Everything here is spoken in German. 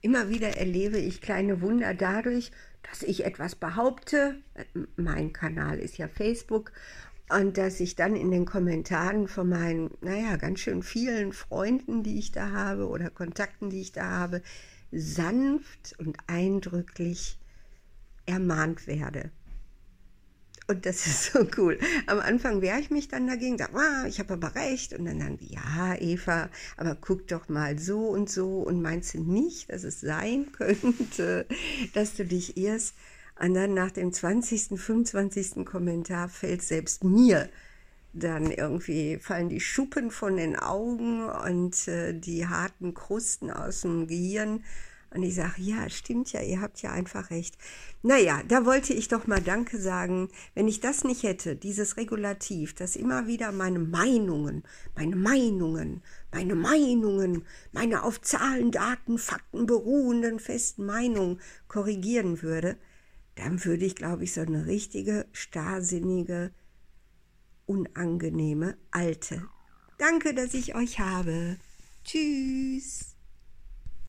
immer wieder erlebe ich kleine Wunder dadurch, dass ich etwas behaupte. Mein Kanal ist ja Facebook. Und dass ich dann in den Kommentaren von meinen, naja, ganz schön vielen Freunden, die ich da habe oder Kontakten, die ich da habe, sanft und eindrücklich ermahnt werde. Und das ist so cool. Am Anfang wehre ich mich dann dagegen, sage, ah, ich habe aber recht. Und dann sagen die, ja, Eva, aber guck doch mal so und so. Und meinst du nicht, dass es sein könnte, dass du dich irrst? Und dann nach dem 20., 25. Kommentar fällt selbst mir dann irgendwie fallen die Schuppen von den Augen und äh, die harten Krusten aus dem Gehirn und ich sage, ja, stimmt ja, ihr habt ja einfach recht. Naja, da wollte ich doch mal Danke sagen. Wenn ich das nicht hätte, dieses Regulativ, das immer wieder meine Meinungen, meine Meinungen, meine Meinungen, meine auf Zahlen, Daten, Fakten beruhenden festen Meinungen korrigieren würde, dann würde ich, glaube ich, so eine richtige, starrsinnige, unangenehme Alte. Danke, dass ich euch habe. Tschüss.